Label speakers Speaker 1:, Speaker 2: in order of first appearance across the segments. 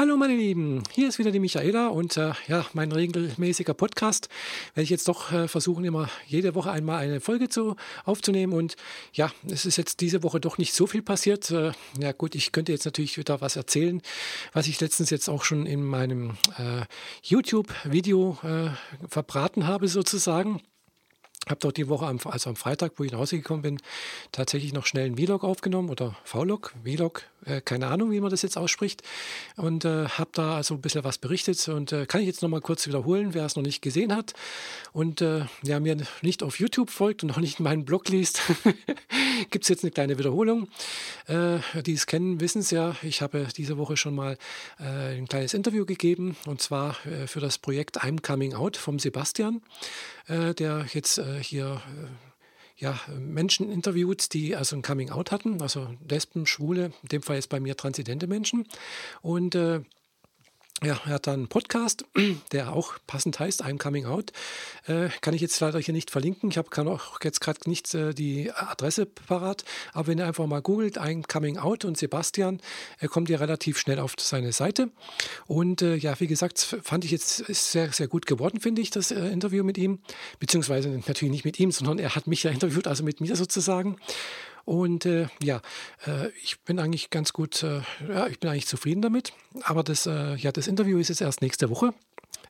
Speaker 1: Hallo meine Lieben, hier ist wieder die Michaela und äh, ja, mein regelmäßiger Podcast. Werde ich jetzt doch äh, versuchen, immer jede Woche einmal eine Folge zu, aufzunehmen und ja, es ist jetzt diese Woche doch nicht so viel passiert. Äh, ja gut, ich könnte jetzt natürlich wieder was erzählen, was ich letztens jetzt auch schon in meinem äh, YouTube-Video äh, verbraten habe sozusagen habe dort die Woche, am, also am Freitag, wo ich nach Hause gekommen bin, tatsächlich noch schnell einen Vlog aufgenommen oder Vlog, Vlog, äh, keine Ahnung, wie man das jetzt ausspricht. Und äh, habe da also ein bisschen was berichtet und äh, kann ich jetzt nochmal kurz wiederholen, wer es noch nicht gesehen hat und äh, ja, mir nicht auf YouTube folgt und noch nicht meinen Blog liest, gibt es jetzt eine kleine Wiederholung. Äh, die es kennen, wissen es ja. Ich habe diese Woche schon mal äh, ein kleines Interview gegeben und zwar äh, für das Projekt I'm Coming Out vom Sebastian, äh, der jetzt äh, hier äh, ja, Menschen interviewt, die also ein Coming Out hatten, also Lesben, Schwule, in dem Fall jetzt bei mir transidente Menschen. Und äh, ja, er hat einen Podcast, der auch passend heißt, I'm Coming Out. Äh, kann ich jetzt leider hier nicht verlinken. Ich habe auch jetzt gerade nicht äh, die Adresse parat. Aber wenn ihr einfach mal googelt, I'm Coming Out und Sebastian, äh, kommt ihr relativ schnell auf seine Seite. Und äh, ja, wie gesagt, fand ich jetzt sehr, sehr gut geworden, finde ich, das äh, Interview mit ihm. Beziehungsweise natürlich nicht mit ihm, sondern er hat mich ja interviewt, also mit mir sozusagen. Und äh, ja, äh, ich bin eigentlich ganz gut, äh, ja, ich bin eigentlich zufrieden damit. Aber das, äh, ja, das Interview ist jetzt erst nächste Woche.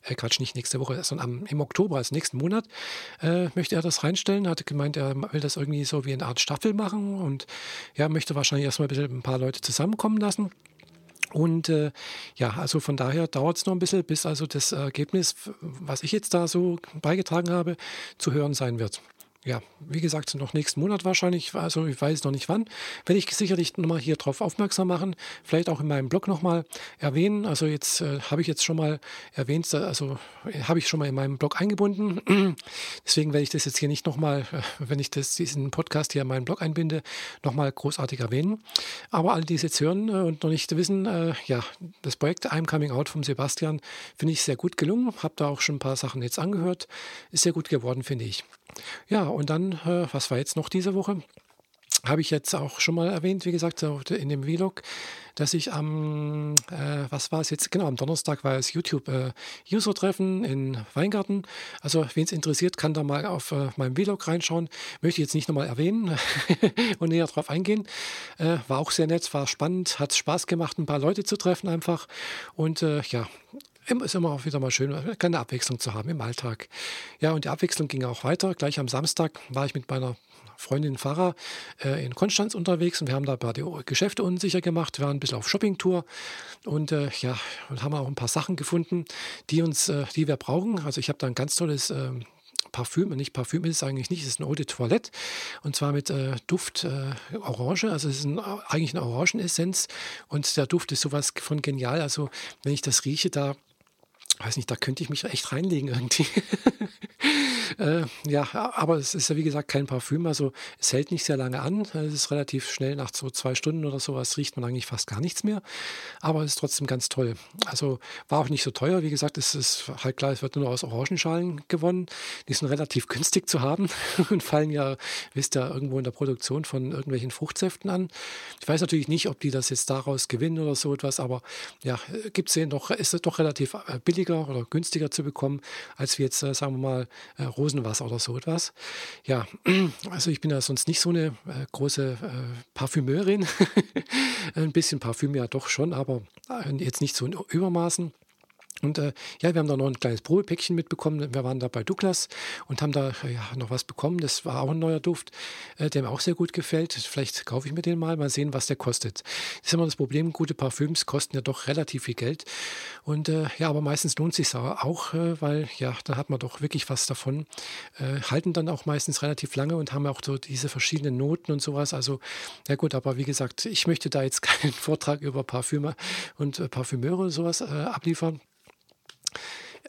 Speaker 1: Äh, Quatsch, nicht nächste Woche, sondern am, im Oktober, also nächsten Monat, äh, möchte er das reinstellen. Hatte gemeint, er will das irgendwie so wie eine Art Staffel machen und ja, möchte wahrscheinlich erstmal ein, bisschen ein paar Leute zusammenkommen lassen. Und äh, ja, also von daher dauert es noch ein bisschen, bis also das Ergebnis, was ich jetzt da so beigetragen habe, zu hören sein wird ja, wie gesagt, noch nächsten Monat wahrscheinlich, also ich weiß noch nicht wann, werde ich sicherlich nochmal hier drauf aufmerksam machen, vielleicht auch in meinem Blog nochmal erwähnen. Also jetzt äh, habe ich jetzt schon mal erwähnt, also äh, habe ich schon mal in meinem Blog eingebunden. Deswegen werde ich das jetzt hier nicht nochmal, äh, wenn ich das, diesen Podcast hier in meinen Blog einbinde, nochmal großartig erwähnen. Aber alle, die es jetzt hören äh, und noch nicht wissen, äh, ja, das Projekt I'm Coming Out vom Sebastian finde ich sehr gut gelungen. Habe da auch schon ein paar Sachen jetzt angehört. Ist sehr gut geworden, finde ich. Ja, und dann, äh, was war jetzt noch diese Woche? Habe ich jetzt auch schon mal erwähnt, wie gesagt, in dem Vlog, dass ich am, äh, was war es jetzt? Genau, am Donnerstag war es YouTube-User-Treffen äh, in Weingarten. Also, wen es interessiert, kann da mal auf äh, meinem Vlog reinschauen. Möchte ich jetzt nicht nochmal erwähnen und näher drauf eingehen. Äh, war auch sehr nett, war spannend, hat Spaß gemacht, ein paar Leute zu treffen einfach. Und äh, ja, ist immer auch wieder mal schön, keine Abwechslung zu haben im Alltag. Ja, und die Abwechslung ging auch weiter. Gleich am Samstag war ich mit meiner Freundin Farah äh, in Konstanz unterwegs und wir haben da ein paar Geschäfte unsicher gemacht. Wir waren ein bisschen auf Shoppingtour und äh, ja, und haben auch ein paar Sachen gefunden, die uns, äh, die wir brauchen. Also ich habe da ein ganz tolles ähm, Parfüm, nicht Parfüm ist es eigentlich nicht, es ist eine Eau de Toilette und zwar mit äh, Duft äh, Orange, also es ist ein, eigentlich eine Orangenessenz und der Duft ist sowas von genial, also wenn ich das rieche, da weiß nicht, da könnte ich mich echt reinlegen irgendwie. äh, ja, aber es ist ja wie gesagt kein Parfüm, also es hält nicht sehr lange an. Es ist relativ schnell, nach so zwei Stunden oder sowas riecht man eigentlich fast gar nichts mehr. Aber es ist trotzdem ganz toll. Also war auch nicht so teuer. Wie gesagt, es ist halt klar, es wird nur aus Orangenschalen gewonnen. Die sind relativ günstig zu haben und fallen ja, wisst ihr, irgendwo in der Produktion von irgendwelchen Fruchtsäften an. Ich weiß natürlich nicht, ob die das jetzt daraus gewinnen oder so etwas, aber ja, gibt es doch, ist doch relativ äh, billiger oder günstiger zu bekommen, als wie jetzt, äh, sagen wir mal, äh, Rosenwasser oder so etwas. Ja, also ich bin ja sonst nicht so eine äh, große Parfümeurin. Ein bisschen Parfüm ja doch schon, aber jetzt nicht so in Übermaßen. Und äh, ja, wir haben da noch ein kleines Probepäckchen mitbekommen. Wir waren da bei Douglas und haben da ja, noch was bekommen. Das war auch ein neuer Duft, äh, der mir auch sehr gut gefällt. Vielleicht kaufe ich mir den mal, mal sehen, was der kostet. Das ist immer das Problem, gute Parfüms kosten ja doch relativ viel Geld. Und äh, ja, aber meistens lohnt sich auch, äh, weil ja, dann hat man doch wirklich was davon. Äh, halten dann auch meistens relativ lange und haben auch so diese verschiedenen Noten und sowas. Also, ja gut, aber wie gesagt, ich möchte da jetzt keinen Vortrag über Parfümer und äh, Parfümeure und sowas abliefern.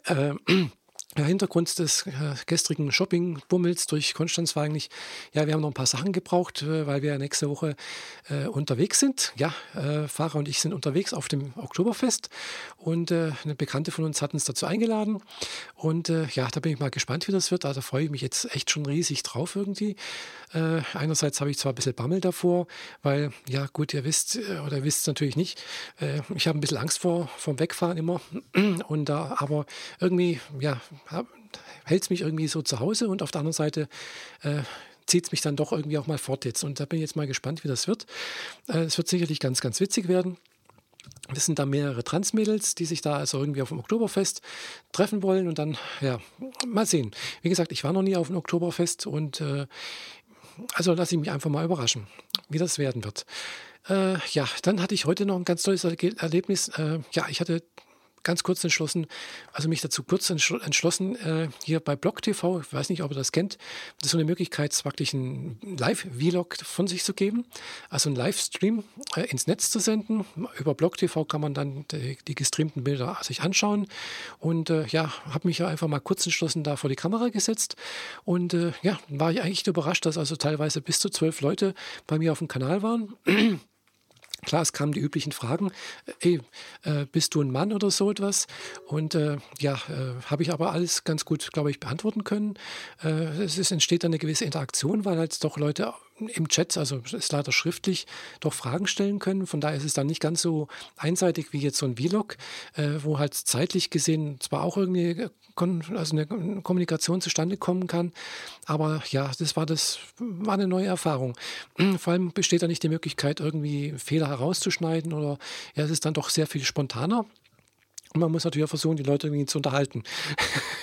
Speaker 1: Äh, der Hintergrund des äh, gestrigen Shopping-Bummels durch Konstanz war eigentlich, ja, wir haben noch ein paar Sachen gebraucht, äh, weil wir nächste Woche äh, unterwegs sind. Ja, äh, Fahrer und ich sind unterwegs auf dem Oktoberfest und äh, eine Bekannte von uns hat uns dazu eingeladen. Und äh, ja, da bin ich mal gespannt, wie das wird. Also, da freue ich mich jetzt echt schon riesig drauf irgendwie. einerseits habe ich zwar ein bisschen Bammel davor, weil, ja, gut, ihr wisst, oder ihr wisst es natürlich nicht, ich habe ein bisschen Angst vor vom Wegfahren immer. Und da, aber irgendwie, ja, hält es mich irgendwie so zu Hause und auf der anderen Seite äh, zieht es mich dann doch irgendwie auch mal fort jetzt. Und da bin ich jetzt mal gespannt, wie das wird. Äh, es wird sicherlich ganz, ganz witzig werden. Das sind da mehrere Transmädels, die sich da also irgendwie auf dem Oktoberfest treffen wollen und dann, ja, mal sehen. Wie gesagt, ich war noch nie auf dem Oktoberfest und äh, also lasse ich mich einfach mal überraschen, wie das werden wird. Äh, ja, dann hatte ich heute noch ein ganz tolles Erlebnis. Äh, ja, ich hatte ganz kurz entschlossen, also mich dazu kurz entschlossen, äh, hier bei Blog TV, ich weiß nicht, ob ihr das kennt, das ist so eine Möglichkeit, wirklich einen Live-Vlog von sich zu geben, also einen Livestream äh, ins Netz zu senden. Über Blog TV kann man dann die, die gestreamten Bilder sich anschauen und äh, ja, habe mich ja einfach mal kurz entschlossen da vor die Kamera gesetzt und äh, ja, war ich eigentlich überrascht, dass also teilweise bis zu zwölf Leute bei mir auf dem Kanal waren. Klar, es kamen die üblichen Fragen, ey, äh, bist du ein Mann oder so etwas? Und äh, ja, äh, habe ich aber alles ganz gut, glaube ich, beantworten können. Äh, es ist, entsteht dann eine gewisse Interaktion, weil halt doch Leute im Chat, also ist leider schriftlich, doch Fragen stellen können. Von daher ist es dann nicht ganz so einseitig wie jetzt so ein Vlog, äh, wo halt zeitlich gesehen zwar auch irgendwie äh, also eine Kommunikation zustande kommen kann, aber ja, das war das war eine neue Erfahrung. Vor allem besteht da nicht die Möglichkeit, irgendwie Fehler herauszuschneiden oder ja, es ist dann doch sehr viel spontaner. Und man muss natürlich auch versuchen, die Leute irgendwie zu unterhalten.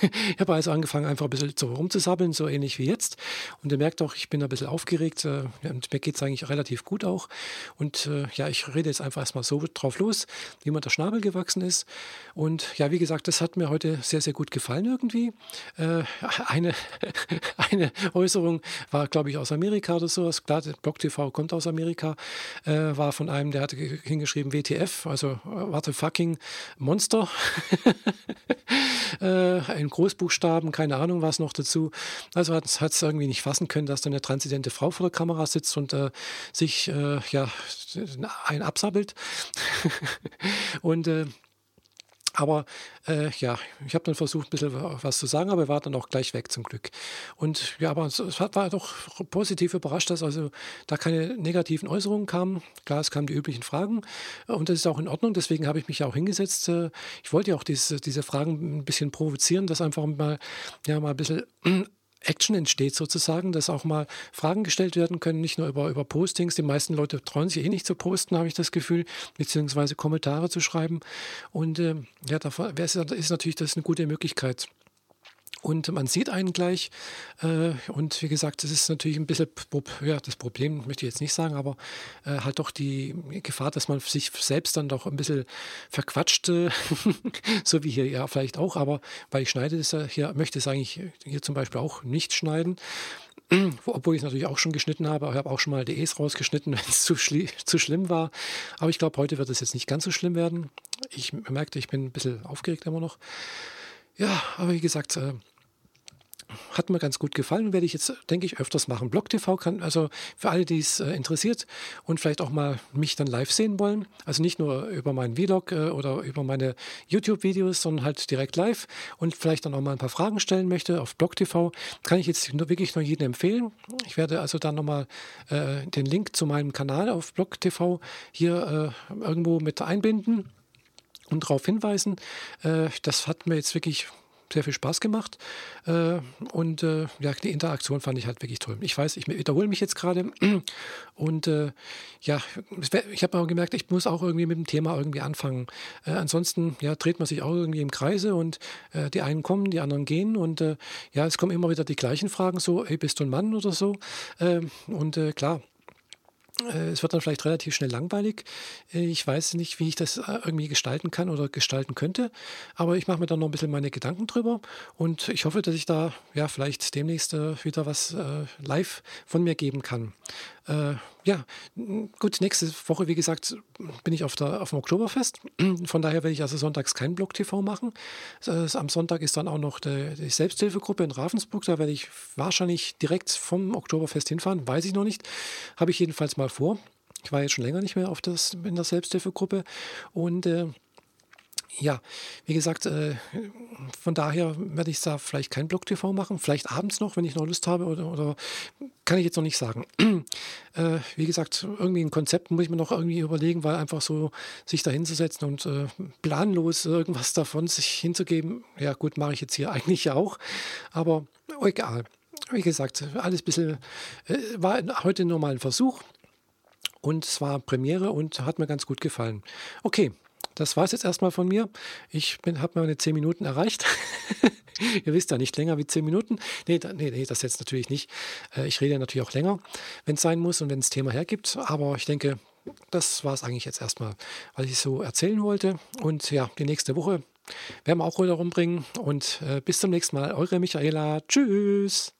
Speaker 1: ich habe also angefangen, einfach ein bisschen so rumzusabbeln, so ähnlich wie jetzt. Und ihr merkt auch, ich bin ein bisschen aufgeregt. Äh, und mir geht es eigentlich relativ gut auch. Und äh, ja, ich rede jetzt einfach erstmal so drauf los, wie mir der Schnabel gewachsen ist. Und ja, wie gesagt, das hat mir heute sehr, sehr gut gefallen irgendwie. Äh, eine, eine Äußerung war, glaube ich, aus Amerika oder sowas. Klar, Blog kommt aus Amerika. war von einem, der hatte hingeschrieben WTF, also What the fucking Monster. äh, in Großbuchstaben, keine Ahnung was noch dazu. Also hat es irgendwie nicht fassen können, dass da eine transidente Frau vor der Kamera sitzt und äh, sich äh, ja ein absabbelt. und äh, aber äh, ja, ich habe dann versucht, ein bisschen was zu sagen, aber er war dann auch gleich weg zum Glück. Und ja, aber es war doch positiv überrascht, dass also da keine negativen Äußerungen kamen. Klar, es kamen die üblichen Fragen und das ist auch in Ordnung. Deswegen habe ich mich ja auch hingesetzt. Äh, ich wollte ja auch diese, diese Fragen ein bisschen provozieren, dass einfach mal, ja, mal ein bisschen Action entsteht sozusagen, dass auch mal Fragen gestellt werden können, nicht nur über, über Postings. Die meisten Leute trauen sich eh nicht zu posten, habe ich das Gefühl, beziehungsweise Kommentare zu schreiben. Und äh, ja, da ist, ist natürlich das eine gute Möglichkeit. Und man sieht einen gleich. Äh, und wie gesagt, das ist natürlich ein bisschen ja, das Problem, möchte ich jetzt nicht sagen, aber äh, halt doch die Gefahr, dass man sich selbst dann doch ein bisschen verquatscht, äh, so wie hier ja vielleicht auch. Aber weil ich schneide das ja hier, möchte es eigentlich hier zum Beispiel auch nicht schneiden. Obwohl ich es natürlich auch schon geschnitten habe. Ich habe auch schon mal Ds rausgeschnitten, wenn es zu, zu schlimm war. Aber ich glaube, heute wird es jetzt nicht ganz so schlimm werden. Ich merkte, ich bin ein bisschen aufgeregt immer noch. Ja, aber wie gesagt, äh, hat mir ganz gut gefallen werde ich jetzt, denke ich, öfters machen. Blog TV kann, also für alle, die es äh, interessiert und vielleicht auch mal mich dann live sehen wollen, also nicht nur über meinen Vlog äh, oder über meine YouTube-Videos, sondern halt direkt live und vielleicht dann auch mal ein paar Fragen stellen möchte auf Blog TV, kann ich jetzt nur wirklich nur jedem empfehlen. Ich werde also dann nochmal äh, den Link zu meinem Kanal auf Blog TV hier äh, irgendwo mit einbinden und darauf hinweisen. Äh, das hat mir jetzt wirklich sehr viel Spaß gemacht. Äh, und äh, ja, die Interaktion fand ich halt wirklich toll. Ich weiß, ich wiederhole mich jetzt gerade. Und ja, ich habe auch gemerkt, ich muss auch irgendwie mit dem Thema irgendwie anfangen. Ansonsten ja, dreht man sich auch irgendwie im Kreise und die einen kommen, die anderen gehen. Und ja, es kommen immer wieder die gleichen Fragen, so, hey, bist du ein Mann oder so? Ähm, und klar, es wird dann vielleicht relativ schnell langweilig. Äh, ich weiß nicht, wie ich das äh, irgendwie gestalten kann oder gestalten könnte, aber ich mache mir dann noch ein bisschen meine Gedanken drüber und ich hoffe, dass ich da ja vielleicht demnächst wieder was live von mir geben kann. Ja, gut, nächste Woche, wie gesagt, bin ich auf, der, auf dem Oktoberfest. Von daher werde ich also sonntags kein Blog-TV machen. Am Sonntag ist dann auch noch die, die Selbsthilfegruppe in Ravensburg. Da werde ich wahrscheinlich direkt vom Oktoberfest hinfahren. Weiß ich noch nicht. Habe ich jedenfalls mal vor. Ich war jetzt schon länger nicht mehr auf das, in der Selbsthilfegruppe. Und äh, ja, wie gesagt, äh, von daher werde ich da vielleicht kein Blog-TV machen, vielleicht abends noch, wenn ich noch Lust habe oder, oder kann ich jetzt noch nicht sagen. äh, wie gesagt, irgendwie ein Konzept muss ich mir noch irgendwie überlegen, weil einfach so sich da hinzusetzen und äh, planlos irgendwas davon sich hinzugeben, ja gut, mache ich jetzt hier eigentlich auch, aber egal. Wie gesagt, alles ein bisschen, äh, war heute nur mal ein Versuch und es war Premiere und hat mir ganz gut gefallen. Okay, das war es jetzt erstmal von mir. Ich habe meine 10 Minuten erreicht. Ihr wisst ja nicht länger wie 10 Minuten. Nee, da, nee, nee, das jetzt natürlich nicht. Äh, ich rede natürlich auch länger, wenn es sein muss und wenn es Thema hergibt. Aber ich denke, das war es eigentlich jetzt erstmal, was ich so erzählen wollte. Und ja, die nächste Woche werden wir auch wieder rumbringen. Und äh, bis zum nächsten Mal. Eure Michaela. Tschüss.